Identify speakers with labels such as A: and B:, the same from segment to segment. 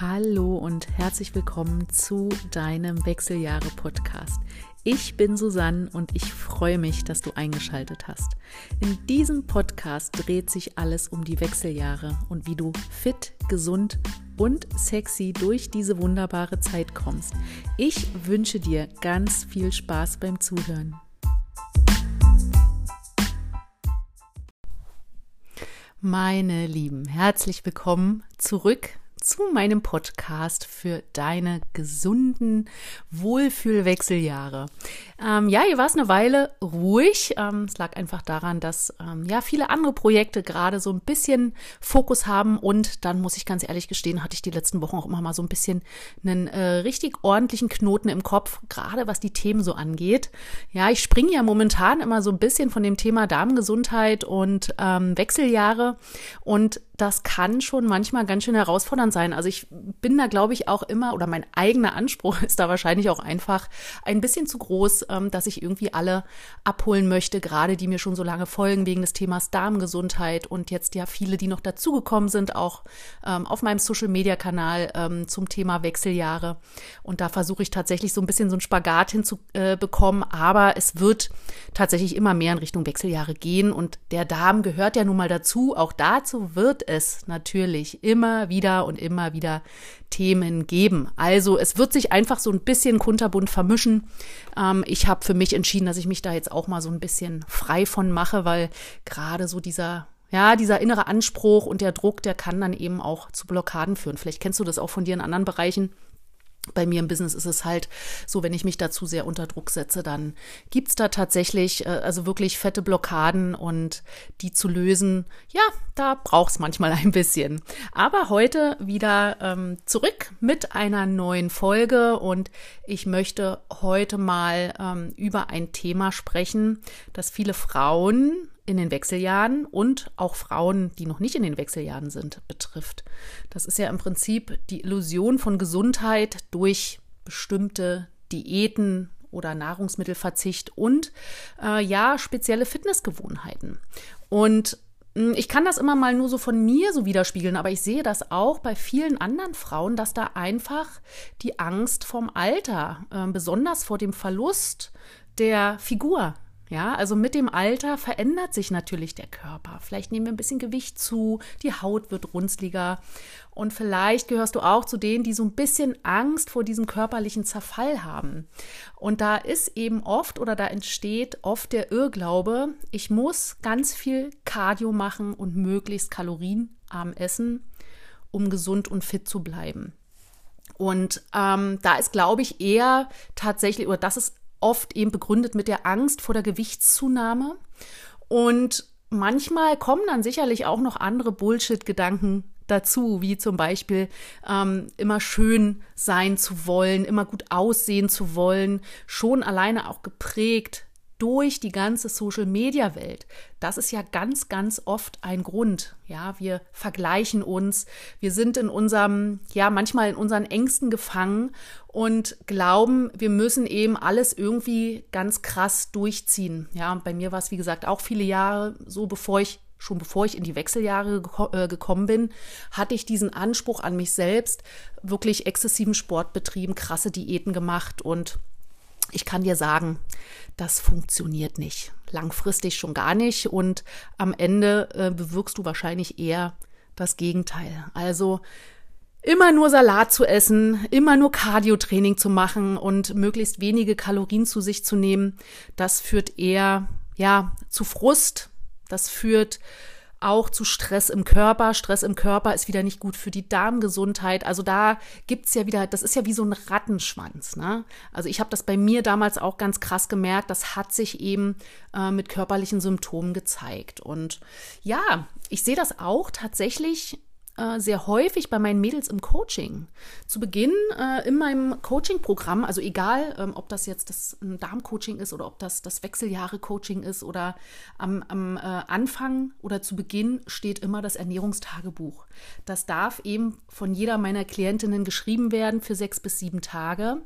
A: Hallo und herzlich willkommen zu deinem Wechseljahre-Podcast. Ich bin Susanne und ich freue mich, dass du eingeschaltet hast. In diesem Podcast dreht sich alles um die Wechseljahre und wie du fit, gesund und sexy durch diese wunderbare Zeit kommst. Ich wünsche dir ganz viel Spaß beim Zuhören. Meine Lieben, herzlich willkommen zurück zu meinem Podcast für deine gesunden Wohlfühlwechseljahre. Ähm, ja, hier war es eine Weile ruhig. Ähm, es lag einfach daran, dass ähm, ja viele andere Projekte gerade so ein bisschen Fokus haben und dann muss ich ganz ehrlich gestehen, hatte ich die letzten Wochen auch immer mal so ein bisschen einen äh, richtig ordentlichen Knoten im Kopf, gerade was die Themen so angeht. Ja, ich springe ja momentan immer so ein bisschen von dem Thema Darmgesundheit und ähm, Wechseljahre und das kann schon manchmal ganz schön herausfordernd sein. Also ich bin da, glaube ich, auch immer, oder mein eigener Anspruch ist da wahrscheinlich auch einfach ein bisschen zu groß, ähm, dass ich irgendwie alle abholen möchte, gerade die mir schon so lange folgen wegen des Themas Darmgesundheit und jetzt ja viele, die noch dazugekommen sind, auch ähm, auf meinem Social-Media-Kanal ähm, zum Thema Wechseljahre. Und da versuche ich tatsächlich so ein bisschen so ein Spagat hinzubekommen, äh, aber es wird tatsächlich immer mehr in Richtung Wechseljahre gehen und der Darm gehört ja nun mal dazu. Auch dazu wird es natürlich immer wieder und immer wieder Themen geben. Also es wird sich einfach so ein bisschen kunterbunt vermischen. Ähm, ich habe für mich entschieden, dass ich mich da jetzt auch mal so ein bisschen frei von mache, weil gerade so dieser ja, dieser innere Anspruch und der Druck, der kann dann eben auch zu Blockaden führen. Vielleicht kennst du das auch von dir in anderen Bereichen bei mir im Business ist es halt so, wenn ich mich da zu sehr unter Druck setze, dann gibt's da tatsächlich äh, also wirklich fette Blockaden und die zu lösen, ja, da braucht's manchmal ein bisschen. Aber heute wieder ähm, zurück mit einer neuen Folge und ich möchte heute mal ähm, über ein Thema sprechen, das viele Frauen in den Wechseljahren und auch Frauen, die noch nicht in den Wechseljahren sind, betrifft. Das ist ja im Prinzip die Illusion von Gesundheit durch bestimmte Diäten oder Nahrungsmittelverzicht und äh, ja, spezielle Fitnessgewohnheiten. Und hm, ich kann das immer mal nur so von mir so widerspiegeln, aber ich sehe das auch bei vielen anderen Frauen, dass da einfach die Angst vom Alter, äh, besonders vor dem Verlust der Figur ja, also mit dem Alter verändert sich natürlich der Körper. Vielleicht nehmen wir ein bisschen Gewicht zu, die Haut wird runzliger und vielleicht gehörst du auch zu denen, die so ein bisschen Angst vor diesem körperlichen Zerfall haben. Und da ist eben oft oder da entsteht oft der Irrglaube, ich muss ganz viel Cardio machen und möglichst kalorienarm essen, um gesund und fit zu bleiben. Und ähm, da ist, glaube ich, eher tatsächlich, oder das ist oft eben begründet mit der Angst vor der Gewichtszunahme. Und manchmal kommen dann sicherlich auch noch andere Bullshit-Gedanken dazu, wie zum Beispiel ähm, immer schön sein zu wollen, immer gut aussehen zu wollen, schon alleine auch geprägt durch die ganze Social-Media-Welt. Das ist ja ganz, ganz oft ein Grund. Ja, wir vergleichen uns. Wir sind in unserem, ja, manchmal in unseren Ängsten gefangen und glauben, wir müssen eben alles irgendwie ganz krass durchziehen. Ja, bei mir war es, wie gesagt, auch viele Jahre so, bevor ich schon bevor ich in die Wechseljahre äh, gekommen bin, hatte ich diesen Anspruch an mich selbst, wirklich exzessiven Sport betrieben, krasse Diäten gemacht und ich kann dir sagen, das funktioniert nicht. Langfristig schon gar nicht. Und am Ende äh, bewirkst du wahrscheinlich eher das Gegenteil. Also immer nur Salat zu essen, immer nur Cardio-Training zu machen und möglichst wenige Kalorien zu sich zu nehmen, das führt eher, ja, zu Frust. Das führt auch zu Stress im Körper. Stress im Körper ist wieder nicht gut für die Darmgesundheit. Also da gibt's ja wieder, das ist ja wie so ein Rattenschwanz. Ne? Also ich habe das bei mir damals auch ganz krass gemerkt. Das hat sich eben äh, mit körperlichen Symptomen gezeigt. Und ja, ich sehe das auch tatsächlich äh, sehr häufig bei meinen Mädels im Coaching. Zu Beginn äh, in meinem Coaching-Programm, also egal, ähm, ob das jetzt das Darmcoaching ist oder ob das das Wechseljahre-Coaching ist oder am, am äh, Anfang oder zu Beginn steht immer das Ernährungstagebuch. Das darf eben von jeder meiner Klientinnen geschrieben werden für sechs bis sieben Tage.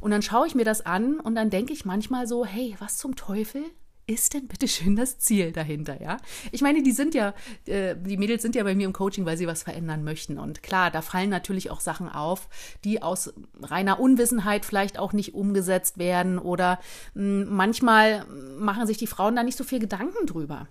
A: Und dann schaue ich mir das an und dann denke ich manchmal so, hey, was zum Teufel? Ist denn bitte schön das Ziel dahinter, ja? Ich meine, die sind ja, äh, die Mädels sind ja bei mir im Coaching, weil sie was verändern möchten. Und klar, da fallen natürlich auch Sachen auf, die aus reiner Unwissenheit vielleicht auch nicht umgesetzt werden oder mh, hm, manchmal machen sich die Frauen da nicht so viel Gedanken drüber.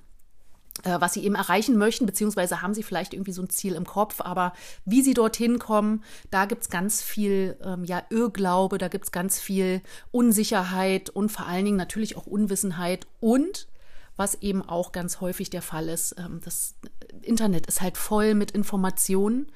A: Äh, was sie eben erreichen möchten, beziehungsweise haben sie vielleicht irgendwie so ein Ziel im Kopf, aber wie sie dorthin kommen, da gibt es ganz viel ähm, ja, Irrglaube, da gibt es ganz viel Unsicherheit und vor allen Dingen natürlich auch Unwissenheit und was eben auch ganz häufig der Fall ist. Ähm, das Internet ist halt voll mit Informationen.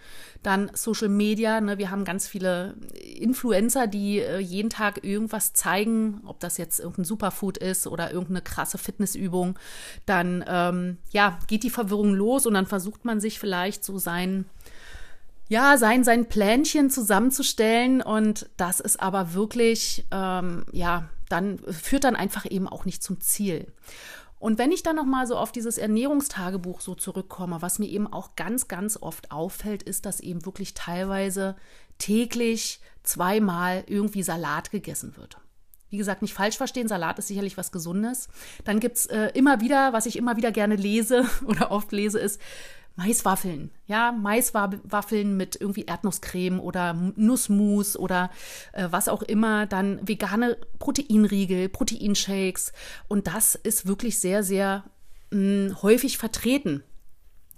A: Dann Social Media, ne, wir haben ganz viele Influencer, die äh, jeden Tag irgendwas zeigen, ob das jetzt irgendein Superfood ist oder irgendeine krasse Fitnessübung. Dann ähm, ja, geht die Verwirrung los und dann versucht man sich vielleicht so sein ja, sein, sein Plänchen zusammenzustellen und das ist aber wirklich, ähm, ja, dann führt dann einfach eben auch nicht zum Ziel. Und wenn ich dann noch mal so auf dieses Ernährungstagebuch so zurückkomme, was mir eben auch ganz, ganz oft auffällt, ist, dass eben wirklich teilweise täglich zweimal irgendwie Salat gegessen wird. Wie gesagt, nicht falsch verstehen, Salat ist sicherlich was Gesundes. Dann gibt's äh, immer wieder, was ich immer wieder gerne lese oder oft lese, ist Maiswaffeln, ja, Maiswaffeln mit irgendwie Erdnusscreme oder Nussmus oder äh, was auch immer, dann vegane Proteinriegel, Proteinshakes und das ist wirklich sehr, sehr mh, hm, häufig vertreten.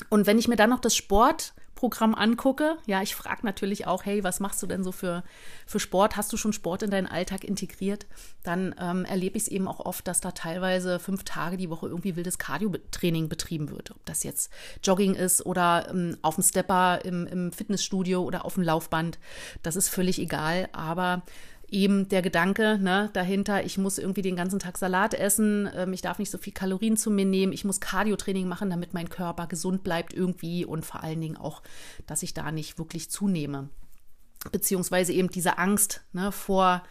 A: Und wenn ich mir dann noch das Sport Programm angucke, ja, ich frage natürlich auch, hey, was machst du denn so für, für Sport? Hast du schon Sport in deinen Alltag integriert? Dann ähm, erlebe ich es eben auch oft, dass da teilweise fünf Tage die Woche irgendwie wildes Cardio-Training betrieben wird. Ob das jetzt Jogging ist oder ähm, auf dem Stepper im, im Fitnessstudio oder auf dem Laufband, das ist völlig egal. Aber eben der Gedanke ne, dahinter, ich muss irgendwie den ganzen Tag Salat essen, ähm, ich darf nicht so viel Kalorien zu mir nehmen, ich muss Cardio-Training machen, damit mein Körper gesund bleibt irgendwie und vor allen Dingen auch, dass ich da nicht wirklich zunehme. Beziehungsweise eben diese Angst ne, vor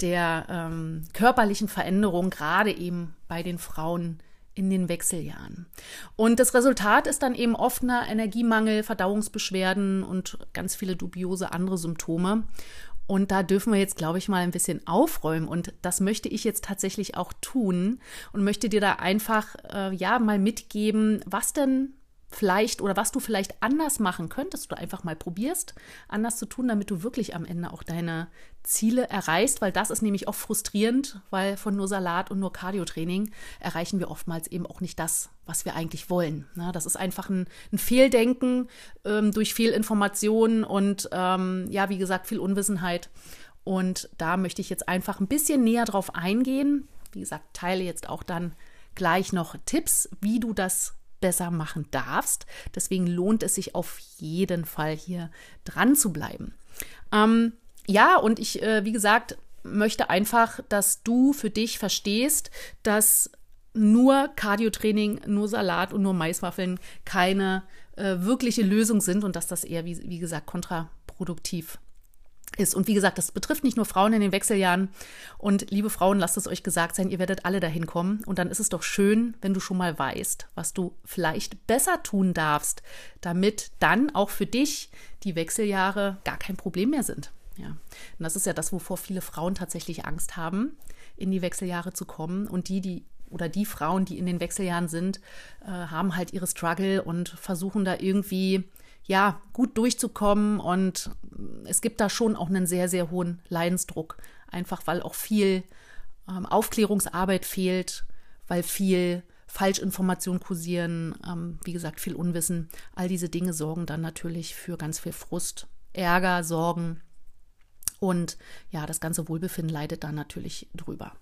A: der ähm, körperlichen Veränderung, gerade eben bei den Frauen in den Wechseljahren. Und das Resultat ist dann eben oft eine Energiemangel, Verdauungsbeschwerden und ganz viele dubiose andere Symptome. Und da dürfen wir jetzt, glaube ich, mal ein bisschen aufräumen. Und das möchte ich jetzt tatsächlich auch tun und möchte dir da einfach, äh, ja, mal mitgeben, was denn vielleicht oder was du vielleicht anders machen könntest, du einfach mal probierst, anders zu tun, damit du wirklich am Ende auch deine Ziele erreichst, weil das ist nämlich oft frustrierend, weil von nur Salat und nur Cardiotraining erreichen wir oftmals eben auch nicht das, was wir eigentlich wollen. Na, das ist einfach ein, ein Fehldenken ähm, durch Fehlinformationen und ähm, ja, wie gesagt, viel Unwissenheit. Und da möchte ich jetzt einfach ein bisschen näher drauf eingehen. Wie gesagt, teile jetzt auch dann gleich noch Tipps, wie du das besser machen darfst. Deswegen lohnt es sich auf jeden Fall hier dran zu bleiben. Ähm, ja, und ich, äh, wie gesagt, möchte einfach, dass du für dich verstehst, dass nur Cardiotraining, nur Salat und nur Maiswaffeln keine äh, wirkliche Lösung sind und dass das eher, wie, wie gesagt, kontraproduktiv ist. Und wie gesagt, das betrifft nicht nur Frauen in den Wechseljahren. Und liebe Frauen, lasst es euch gesagt sein, ihr werdet alle dahin kommen. Und dann ist es doch schön, wenn du schon mal weißt, was du vielleicht besser tun darfst, damit dann auch für dich die Wechseljahre gar kein Problem mehr sind. Ja. Und das ist ja das, wovor viele Frauen tatsächlich Angst haben, in die Wechseljahre zu kommen. Und die, die oder die Frauen, die in den Wechseljahren sind, äh, haben halt ihre Struggle und versuchen da irgendwie ja, gut durchzukommen. Und es gibt da schon auch einen sehr, sehr hohen Leidensdruck. Einfach weil auch viel ähm, Aufklärungsarbeit fehlt, weil viel Falschinformationen kursieren, ähm, wie gesagt, viel Unwissen. All diese Dinge sorgen dann natürlich für ganz viel Frust, Ärger, Sorgen. Und ja, das ganze Wohlbefinden leidet dann natürlich drüber.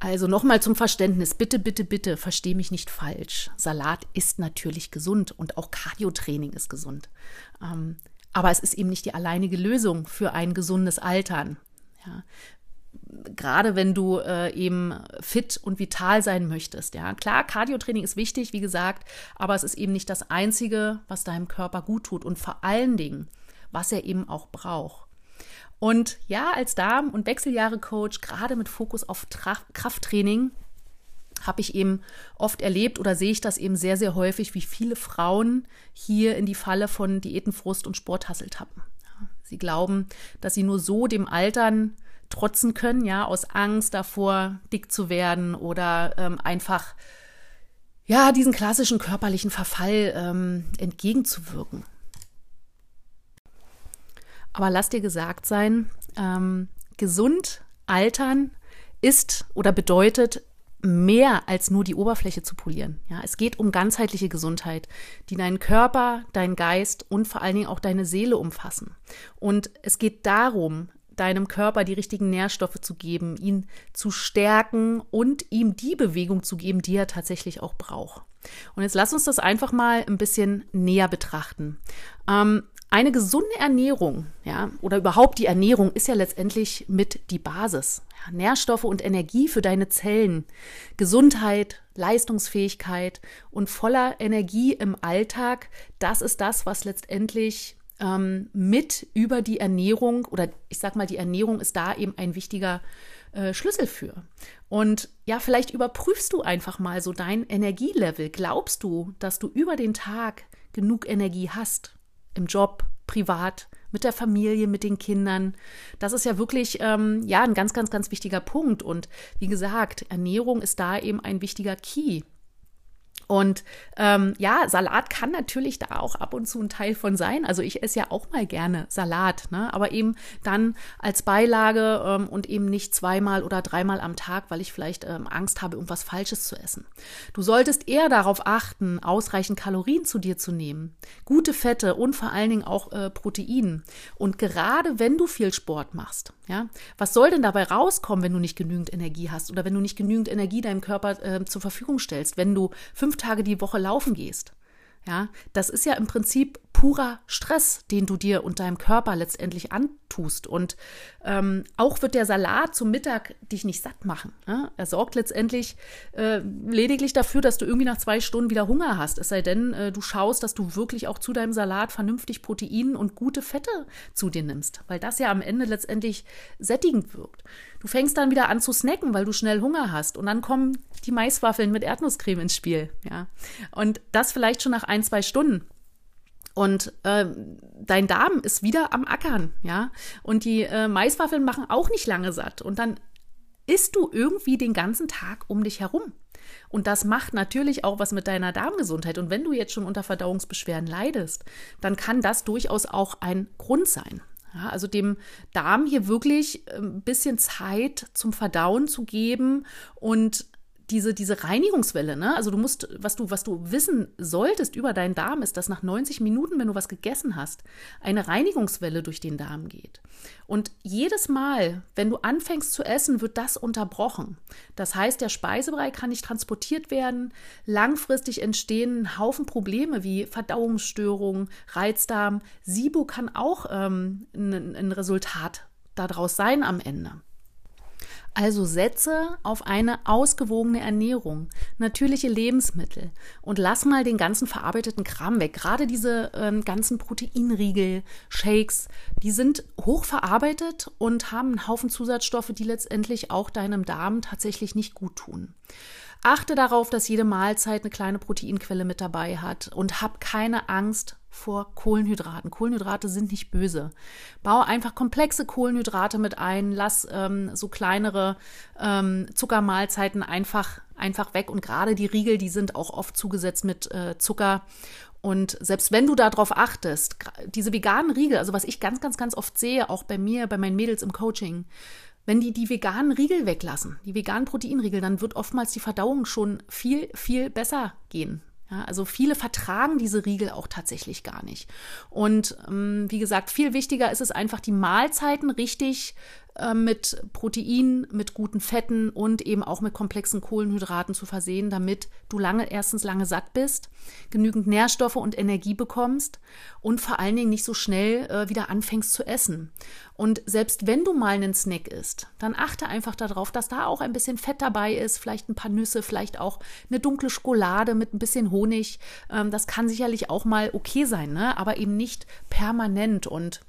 A: Also nochmal zum Verständnis, bitte, bitte, bitte, versteh mich nicht falsch. Salat ist natürlich gesund und auch Cardiotraining ist gesund. Ähm, aber es ist eben nicht die alleinige Lösung für ein gesundes Altern. Ja. Gerade wenn du äh, eben fit und vital sein möchtest. Ja, klar, Cardiotraining ist wichtig, wie gesagt, aber es ist eben nicht das Einzige, was deinem Körper gut tut und vor allen Dingen, was er eben auch braucht. Und ja, als Darm- und Wechseljahre-Coach, gerade mit Fokus auf Tra Krafttraining, habe ich eben oft erlebt oder sehe ich das eben sehr, sehr häufig, wie viele Frauen hier in die Falle von Diätenfrust und Sporthassel tappen. Sie glauben, dass sie nur so dem Altern trotzen können, ja, aus Angst davor, dick zu werden oder ähm, einfach ja, diesen klassischen körperlichen Verfall ähm, entgegenzuwirken. Aber lass dir gesagt sein, ähm, gesund altern ist oder bedeutet mehr als nur die Oberfläche zu polieren. Ja, es geht um ganzheitliche Gesundheit, die deinen Körper, deinen Geist und vor allen Dingen auch deine Seele umfassen. Und es geht darum, deinem Körper die richtigen Nährstoffe zu geben, ihn zu stärken und ihm die Bewegung zu geben, die er tatsächlich auch braucht. Und jetzt lass uns das einfach mal ein bisschen näher betrachten. Ähm, eine gesunde Ernährung, ja, oder überhaupt die Ernährung ist ja letztendlich mit die Basis. Ja, Nährstoffe und Energie für deine Zellen, Gesundheit, Leistungsfähigkeit und voller Energie im Alltag, das ist das, was letztendlich ähm, mit über die Ernährung oder ich sag mal, die Ernährung ist da eben ein wichtiger äh, Schlüssel für. Und ja, vielleicht überprüfst du einfach mal so dein Energielevel. Glaubst du, dass du über den Tag genug Energie hast? Im Job, privat, mit der Familie, mit den Kindern. Das ist ja wirklich ähm, ja ein ganz, ganz, ganz wichtiger Punkt. Und wie gesagt, Ernährung ist da eben ein wichtiger Key. Und ähm, ja, Salat kann natürlich da auch ab und zu ein Teil von sein. Also ich esse ja auch mal gerne Salat, ne? aber eben dann als Beilage ähm, und eben nicht zweimal oder dreimal am Tag, weil ich vielleicht ähm, Angst habe, irgendwas Falsches zu essen. Du solltest eher darauf achten, ausreichend Kalorien zu dir zu nehmen, gute Fette und vor allen Dingen auch äh, Protein. Und gerade wenn du viel Sport machst, ja, was soll denn dabei rauskommen, wenn du nicht genügend Energie hast oder wenn du nicht genügend Energie deinem Körper äh, zur Verfügung stellst, wenn du fünf Tage die Woche laufen gehst? Ja, das ist ja im Prinzip purer Stress, den du dir und deinem Körper letztendlich antust. Und ähm, auch wird der Salat zum Mittag dich nicht satt machen. Ja? Er sorgt letztendlich äh, lediglich dafür, dass du irgendwie nach zwei Stunden wieder Hunger hast. Es sei denn, äh, du schaust, dass du wirklich auch zu deinem Salat vernünftig Protein und gute Fette zu dir nimmst, weil das ja am Ende letztendlich sättigend wirkt. Du fängst dann wieder an zu snacken, weil du schnell Hunger hast. Und dann kommen die Maiswaffeln mit Erdnusscreme ins Spiel. Ja. Und das vielleicht schon nach ein, zwei Stunden. Und äh, dein Darm ist wieder am Ackern, ja. Und die äh, Maiswaffeln machen auch nicht lange satt. Und dann isst du irgendwie den ganzen Tag um dich herum. Und das macht natürlich auch was mit deiner Darmgesundheit. Und wenn du jetzt schon unter Verdauungsbeschwerden leidest, dann kann das durchaus auch ein Grund sein. Ja, also dem Darm hier wirklich ein ähm, bisschen Zeit zum Verdauen zu geben und diese, diese Reinigungswelle, ne? Also du musst, was du, was du wissen solltest über deinen Darm, ist, dass nach 90 Minuten, wenn du was gegessen hast, eine Reinigungswelle durch den Darm geht. Und jedes Mal, wenn du anfängst zu essen, wird das unterbrochen. Das heißt, der Speisebrei kann nicht transportiert werden. Langfristig entstehen Haufen Probleme wie Verdauungsstörungen, Reizdarm. SIBO kann auch ähm, ein, ein Resultat daraus sein am Ende. Also setze auf eine ausgewogene Ernährung, natürliche Lebensmittel und lass mal den ganzen verarbeiteten Kram weg. Gerade diese äh, ganzen Proteinriegel, Shakes, die sind hochverarbeitet und haben einen Haufen Zusatzstoffe, die letztendlich auch deinem Darm tatsächlich nicht gut tun. Achte darauf, dass jede Mahlzeit eine kleine Proteinquelle mit dabei hat und hab keine Angst vor Kohlenhydraten. Kohlenhydrate sind nicht böse. Baue einfach komplexe Kohlenhydrate mit ein, lass ähm, so kleinere ähm, Zuckermahlzeiten einfach, einfach weg. Und gerade die Riegel, die sind auch oft zugesetzt mit äh, Zucker. Und selbst wenn du darauf achtest, diese veganen Riegel, also was ich ganz, ganz, ganz oft sehe, auch bei mir, bei meinen Mädels im Coaching, wenn die die veganen Riegel weglassen, die veganen Proteinriegel, dann wird oftmals die Verdauung schon viel, viel besser gehen. Ja, also viele vertragen diese Riegel auch tatsächlich gar nicht. Und ähm, wie gesagt, viel wichtiger ist es einfach, die Mahlzeiten richtig äh, mit Protein, mit guten Fetten und eben auch mit komplexen Kohlenhydraten zu versehen, damit du lange, erstens lange satt bist, genügend Nährstoffe und Energie bekommst und vor allen Dingen nicht so schnell äh, wieder anfängst zu essen. Und selbst wenn du mal einen Snack isst, dann achte einfach darauf, dass da auch ein bisschen Fett dabei ist, vielleicht ein paar Nüsse, vielleicht auch eine dunkle Schokolade mit ein bisschen Honig. Ähm, das kann sicherlich auch mal okay sein, ne? aber eben nicht permanent und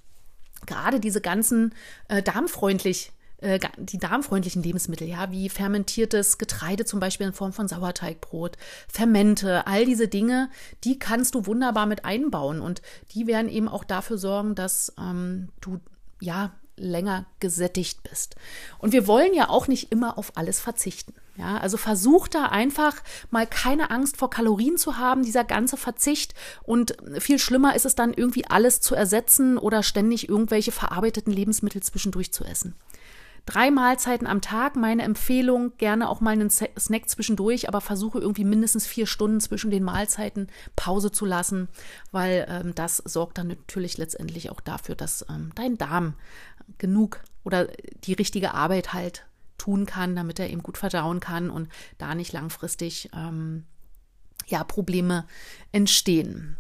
A: gerade diese ganzen äh, darmfreundlich äh, die darmfreundlichen Lebensmittel, ja, wie fermentiertes Getreide zum Beispiel in Form von Sauerteigbrot, Fermente, all diese Dinge, die kannst du wunderbar mit einbauen. Und die werden eben auch dafür sorgen, dass ähm, du ja länger gesättigt bist. Und wir wollen ja auch nicht immer auf alles verzichten. Ja, also versuch da einfach mal keine Angst vor Kalorien zu haben, dieser ganze Verzicht. Und viel schlimmer ist es dann irgendwie alles zu ersetzen oder ständig irgendwelche verarbeiteten Lebensmittel zwischendurch zu essen. Drei Mahlzeiten am Tag, meine Empfehlung, gerne auch mal einen Snack zwischendurch, aber versuche irgendwie mindestens vier Stunden zwischen den Mahlzeiten Pause zu lassen, weil ähm, das sorgt dann natürlich letztendlich auch dafür, dass ähm, dein Darm genug oder die richtige Arbeit halt tun kann, damit er eben gut verdauen kann und da nicht langfristig ähm, ja, Probleme entstehen.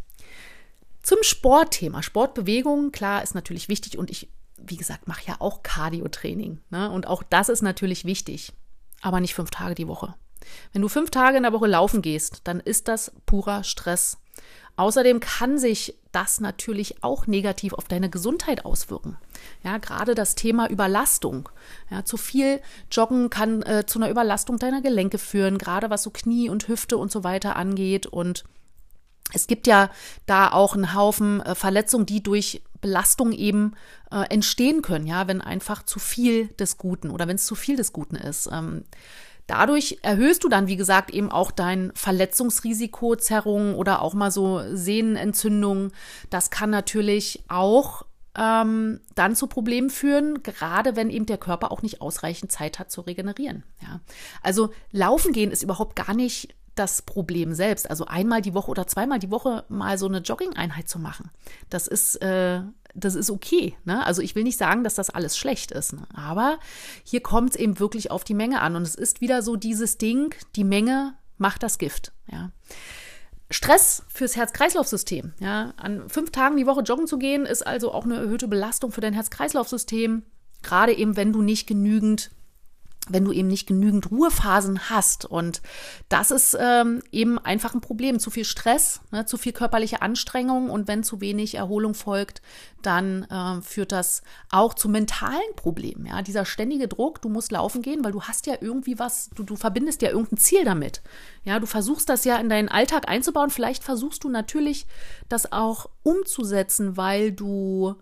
A: Zum Sportthema. Sportbewegung, klar, ist natürlich wichtig und ich wie gesagt, mache ja auch Cardio-Training. Ne? Und auch das ist natürlich wichtig, aber nicht fünf Tage die Woche. Wenn du fünf Tage in der Woche laufen gehst, dann ist das purer Stress. Außerdem kann sich das natürlich auch negativ auf deine Gesundheit auswirken. Ja, gerade das Thema Überlastung. Ja, zu viel Joggen kann äh, zu einer Überlastung deiner Gelenke führen, gerade was so Knie und Hüfte und so weiter angeht. Und es gibt ja da auch einen Haufen äh, Verletzungen, die durch Belastung eben äh, entstehen können, ja, wenn einfach zu viel des Guten oder wenn es zu viel des Guten ist. Ähm, dadurch erhöhst du dann, wie gesagt, eben auch dein Verletzungsrisiko, Zerrungen oder auch mal so Sehnenentzündungen. Das kann natürlich auch ähm, dann zu Problemen führen, gerade wenn eben der Körper auch nicht ausreichend Zeit hat zu regenerieren. Ja. Also laufen gehen ist überhaupt gar nicht das Problem selbst. Also einmal die Woche oder zweimal die Woche mal so eine Jogging-Einheit zu machen. Das ist, äh, das ist okay. Ne? Also ich will nicht sagen, dass das alles schlecht ist. Ne? Aber hier kommt es eben wirklich auf die Menge an. Und es ist wieder so dieses Ding, die Menge macht das Gift. Ja. Stress fürs Herz-Kreislauf-System. Ja, an fünf Tagen die Woche joggen zu gehen, ist also auch eine erhöhte Belastung für dein Herz-Kreislauf-System. Gerade eben, wenn du nicht genügend wenn du eben nicht genügend Ruhephasen hast. Und das ist ähm, eben einfach ein Problem. Zu viel Stress, ne, zu viel körperliche Anstrengung und wenn zu wenig Erholung folgt, dann äh, führt das auch zu mentalen Problemen. Ja, dieser ständige Druck, du musst laufen gehen, weil du hast ja irgendwie was, du, du verbindest ja irgendein Ziel damit. Ja, du versuchst das ja in deinen Alltag einzubauen. Vielleicht versuchst du natürlich das auch umzusetzen, weil du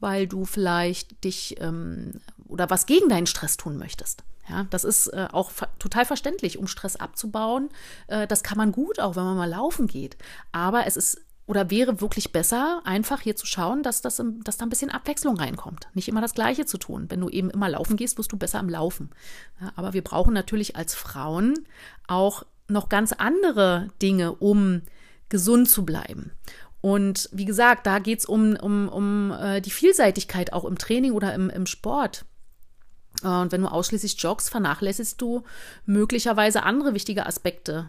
A: weil du vielleicht dich ähm, oder was gegen deinen Stress tun möchtest. Ja, das ist äh, auch total verständlich, um Stress abzubauen. Äh, das kann man gut, auch wenn man mal laufen geht. Aber es ist oder wäre wirklich besser, einfach hier zu schauen, dass, das, dass da ein bisschen Abwechslung reinkommt. Nicht immer das Gleiche zu tun. Wenn du eben immer laufen gehst, wirst du besser am Laufen. Ja, aber wir brauchen natürlich als Frauen auch noch ganz andere Dinge, um gesund zu bleiben. Und wie gesagt, da geht es um, um, um äh, die Vielseitigkeit auch im Training oder im, im Sport. Äh, und wenn du ausschließlich joggst, vernachlässigst du möglicherweise andere wichtige Aspekte,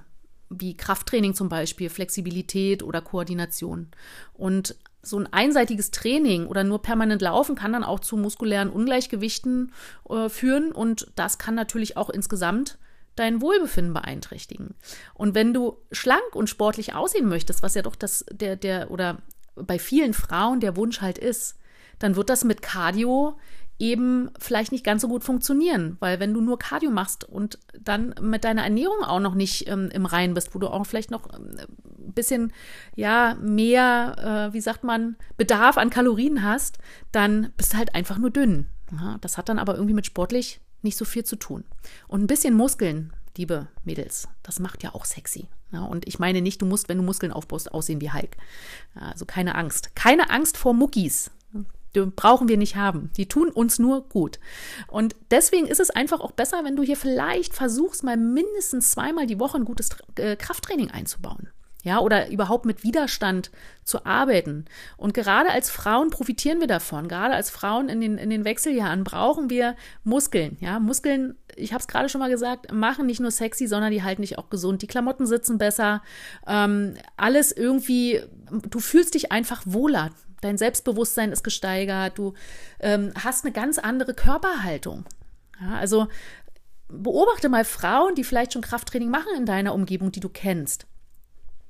A: wie Krafttraining zum Beispiel, Flexibilität oder Koordination. Und so ein einseitiges Training oder nur permanent laufen kann dann auch zu muskulären Ungleichgewichten äh, führen und das kann natürlich auch insgesamt dein Wohlbefinden beeinträchtigen. Und wenn du schlank und sportlich aussehen möchtest, was ja doch das der der oder bei vielen Frauen der Wunsch halt ist, dann wird das mit Cardio eben vielleicht nicht ganz so gut funktionieren, weil wenn du nur Cardio machst und dann mit deiner Ernährung auch noch nicht ähm, im Reinen bist, wo du auch vielleicht noch ein bisschen ja mehr, äh, wie sagt man, Bedarf an Kalorien hast, dann bist du halt einfach nur dünn. Ja, das hat dann aber irgendwie mit sportlich nicht so viel zu tun. Und ein bisschen Muskeln, liebe Mädels, das macht ja auch sexy. Ja, und ich meine nicht, du musst, wenn du Muskeln aufbaust, aussehen wie Hulk. Also keine Angst. Keine Angst vor Muckis die brauchen wir nicht haben. Die tun uns nur gut. Und deswegen ist es einfach auch besser, wenn du hier vielleicht versuchst, mal mindestens zweimal die Woche ein gutes äh, Krafttraining einzubauen. Ja, oder überhaupt mit Widerstand zu arbeiten. Und gerade als Frauen profitieren wir davon. Gerade als Frauen in den, in den Wechseljahren brauchen wir Muskeln. Ja, Muskeln, ich habe es gerade schon mal gesagt, machen nicht nur sexy, sondern die halten dich auch gesund. Die Klamotten sitzen besser. Ähm, alles irgendwie, du fühlst dich einfach wohler dein Selbstbewusstsein ist gesteigert, du ähm, hast eine ganz andere Körperhaltung. Ja, also beobachte mal Frauen, die vielleicht schon Krafttraining machen in deiner Umgebung, die du kennst.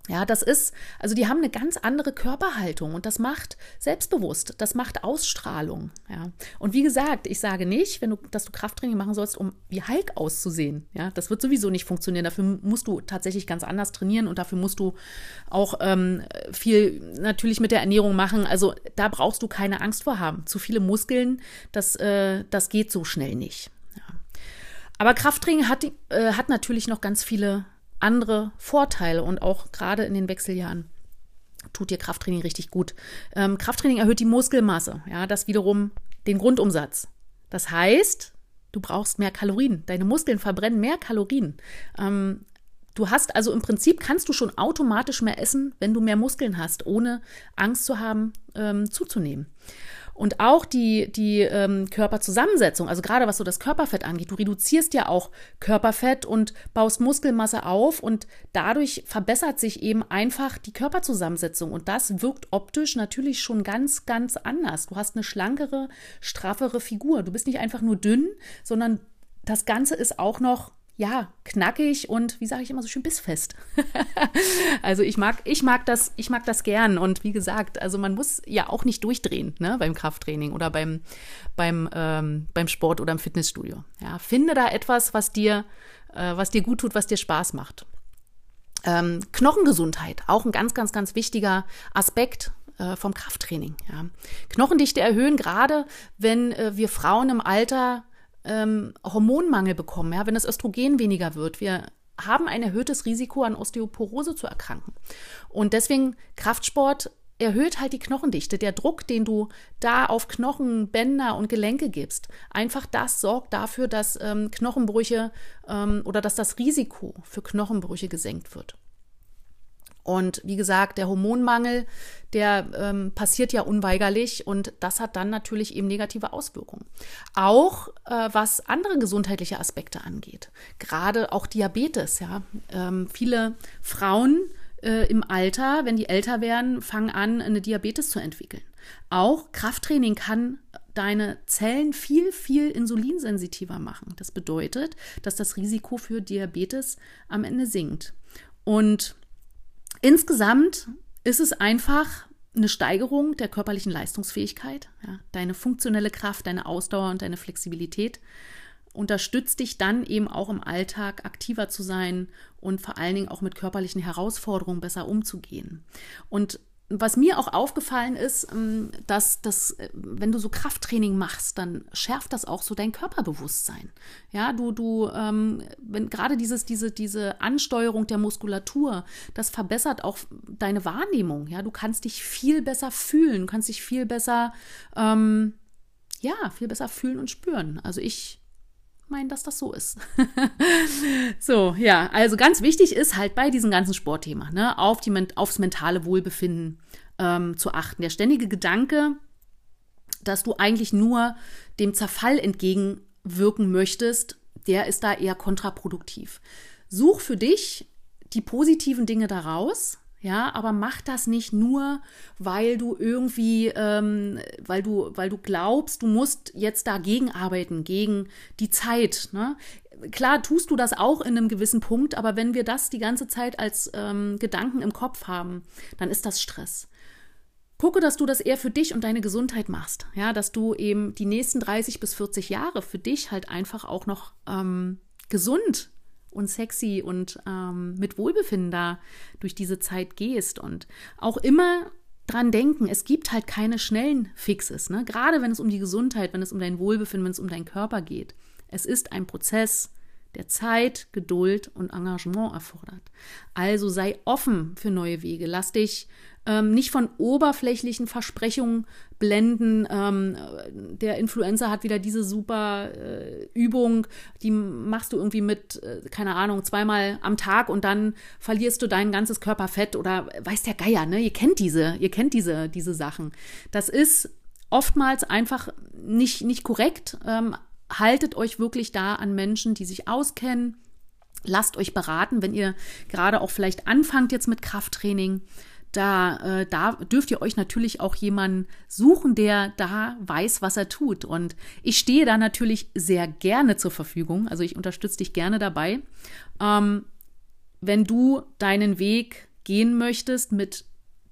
A: Ja, das ist, also die haben eine ganz andere Körperhaltung und das macht selbstbewusst, das macht Ausstrahlung. Ja. Und wie gesagt, ich sage nicht, wenn du, dass du Krafttraining machen sollst, um wie Hulk auszusehen. Ja, das wird sowieso nicht funktionieren. Dafür musst du tatsächlich ganz anders trainieren und dafür musst du auch ähm, viel natürlich mit der Ernährung machen. Also da brauchst du keine Angst vor haben. Zu viele Muskeln, das, äh, das geht so schnell nicht. Ja. Aber Krafttraining hat, äh, hat natürlich noch ganz viele andere Vorteile und auch gerade in den Wechseljahren tut dir Krafttraining richtig gut. Ähm, Krafttraining erhöht die Muskelmasse, ja, das wiederum den Grundumsatz. Das heißt, du brauchst mehr Kalorien. Deine Muskeln verbrennen mehr Kalorien. Ähm, du hast also im Prinzip kannst du schon automatisch mehr essen, wenn du mehr Muskeln hast, ohne Angst zu haben, ähm, zuzunehmen. Und auch die, die ähm, Körperzusammensetzung, also gerade was so das Körperfett angeht, du reduzierst ja auch Körperfett und baust Muskelmasse auf und dadurch verbessert sich eben einfach die Körperzusammensetzung. Und das wirkt optisch natürlich schon ganz, ganz anders. Du hast eine schlankere, straffere Figur. Du bist nicht einfach nur dünn, sondern das Ganze ist auch noch ja, knackig und wie sage ich immer so schön bissfest. also ich mag, ich mag das, ich mag das gern. Und wie gesagt, also man muss ja auch nicht durchdrehen, ne, beim Krafttraining oder beim, beim, ähm, beim Sport oder im Fitnessstudio. Ja, finde da etwas, was dir, äh, was dir gut tut, was dir Spaß macht. Ähm, Knochengesundheit, auch ein ganz, ganz, ganz wichtiger Aspekt äh, vom Krafttraining. Ja. Knochendichte erhöhen, gerade wenn äh, wir Frauen im Alter ähm, Hormonmangel bekommen, ja, wenn das Östrogen weniger wird. Wir haben ein erhöhtes Risiko, an Osteoporose zu erkranken. Und deswegen Kraftsport erhöht halt die Knochendichte. Der Druck, den du da auf Knochen, Bänder und Gelenke gibst, einfach das sorgt dafür, dass ähm, Knochenbrüche ähm, oder dass das Risiko für Knochenbrüche gesenkt wird. Und wie gesagt, der Hormonmangel, der ähm, passiert ja unweigerlich und das hat dann natürlich eben negative Auswirkungen. Auch äh, was andere gesundheitliche Aspekte angeht, gerade auch Diabetes. Ja, ähm, viele Frauen äh, im Alter, wenn die älter werden, fangen an, eine Diabetes zu entwickeln. Auch Krafttraining kann deine Zellen viel, viel insulinsensitiver machen. Das bedeutet, dass das Risiko für Diabetes am Ende sinkt. Und Insgesamt ist es einfach eine Steigerung der körperlichen Leistungsfähigkeit. Ja, deine funktionelle Kraft, deine Ausdauer und deine Flexibilität unterstützt dich dann eben auch im Alltag aktiver zu sein und vor allen Dingen auch mit körperlichen Herausforderungen besser umzugehen. Und was mir auch aufgefallen ist, ähm, dass das, äh, wenn du so Krafttraining machst, dann schärft das auch so dein Körperbewusstsein. Ja, du, du, ähm, wenn gerade dieses, diese, diese Ansteuerung der Muskulatur, das verbessert auch deine Wahrnehmung. Ja, du kannst dich viel besser fühlen, kannst dich viel besser, ähm, ja, viel besser fühlen und spüren. Also ich meinen, dass das so ist. so, ja, also ganz wichtig ist halt bei diesem ganzen Sportthema, ne, auf die, aufs mentale Wohlbefinden ähm, zu achten. Der ständige Gedanke, dass du eigentlich nur dem Zerfall entgegenwirken möchtest, der ist da eher kontraproduktiv. Such für dich die positiven Dinge daraus, ja, aber mach das nicht nur, weil du irgendwie, ähm, weil du, weil du glaubst, du musst jetzt dagegen arbeiten, gegen die Zeit. Ne? Klar tust du das auch in einem gewissen Punkt, aber wenn wir das die ganze Zeit als ähm, Gedanken im Kopf haben, dann ist das Stress. Gucke, dass du das eher für dich und deine Gesundheit machst. Ja, dass du eben die nächsten 30 bis 40 Jahre für dich halt einfach auch noch ähm, gesund und sexy und ähm, mit Wohlbefinden da durch diese Zeit gehst und auch immer dran denken, es gibt halt keine schnellen Fixes, ne? Gerade wenn es um die Gesundheit, wenn es um dein Wohlbefinden, wenn es um deinen Körper geht. Es ist ein Prozess, der Zeit, Geduld und Engagement erfordert. Also sei offen für neue Wege. Lass dich ähm, nicht von oberflächlichen Versprechungen blenden. Ähm, der Influencer hat wieder diese super äh, Übung, die machst du irgendwie mit, äh, keine Ahnung, zweimal am Tag und dann verlierst du dein ganzes Körperfett oder weiß der Geier, ne? Ihr kennt diese, ihr kennt diese, diese Sachen. Das ist oftmals einfach nicht, nicht korrekt. Ähm, haltet euch wirklich da an Menschen, die sich auskennen. Lasst euch beraten, wenn ihr gerade auch vielleicht anfangt jetzt mit Krafttraining da, äh, da dürft ihr euch natürlich auch jemanden suchen, der da weiß, was er tut. Und ich stehe da natürlich sehr gerne zur Verfügung. Also ich unterstütze dich gerne dabei. Ähm, wenn du deinen Weg gehen möchtest mit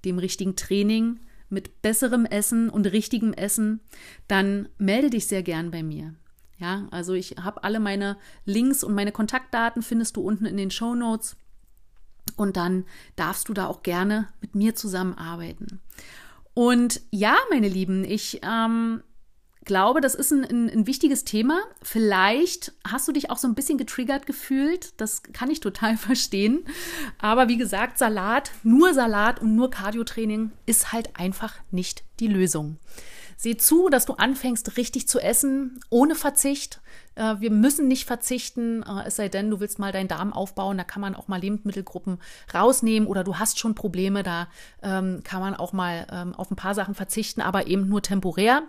A: dem richtigen Training, mit besserem Essen und richtigem Essen, dann melde dich sehr gern bei mir. Ja, also ich habe alle meine Links und meine Kontaktdaten findest du unten in den Show Notes. Und dann darfst du da auch gerne mit mir zusammenarbeiten. Und ja, meine Lieben, ich ähm, glaube, das ist ein, ein, ein, wichtiges Thema. Vielleicht hast du dich auch so ein bisschen getriggert gefühlt. Das kann ich total verstehen. Aber wie gesagt, Salat, nur Salat und nur Cardiotraining ist halt einfach nicht die Lösung. Sieh zu, dass du anfängst, richtig zu essen, ohne Verzicht. Äh, wir müssen nicht verzichten, äh, es sei denn, du willst mal deinen Darm aufbauen. Da kann man auch mal Lebensmittelgruppen rausnehmen oder du hast schon Probleme. Da ähm, kann man auch mal ähm, auf ein paar Sachen verzichten, aber eben nur temporär.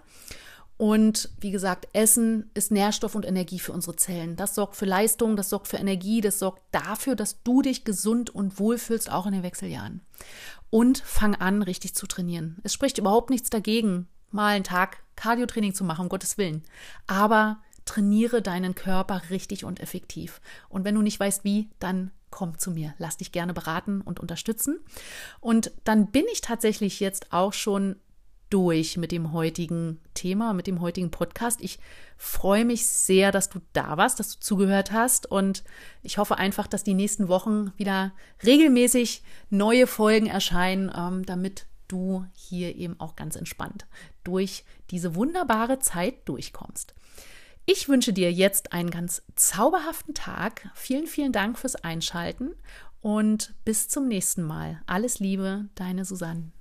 A: Und wie gesagt, Essen ist Nährstoff und Energie für unsere Zellen. Das sorgt für Leistung, das sorgt für Energie, das sorgt dafür, dass du dich gesund und wohl fühlst, auch in den Wechseljahren. Und fang an, richtig zu trainieren. Es spricht überhaupt nichts dagegen, mal einen Tag Cardiotraining zu machen, um Gottes Willen. Aber trainiere deinen Körper richtig und effektiv. Und wenn du nicht weißt, wie, dann komm zu mir. Lass dich gerne beraten und unterstützen. Und dann bin ich tatsächlich jetzt auch schon durch mit dem heutigen Thema, mit dem heutigen Podcast. Ich freue mich sehr, dass du da warst, dass du zugehört hast und ich hoffe einfach, dass die nächsten Wochen wieder regelmäßig neue Folgen erscheinen, ähm, damit du hier eben auch ganz entspannt durch diese wunderbare Zeit durchkommst. Ich wünsche dir jetzt einen ganz zauberhaften Tag. Vielen, vielen Dank fürs Einschalten und bis zum nächsten Mal. Alles Liebe, deine Susanne.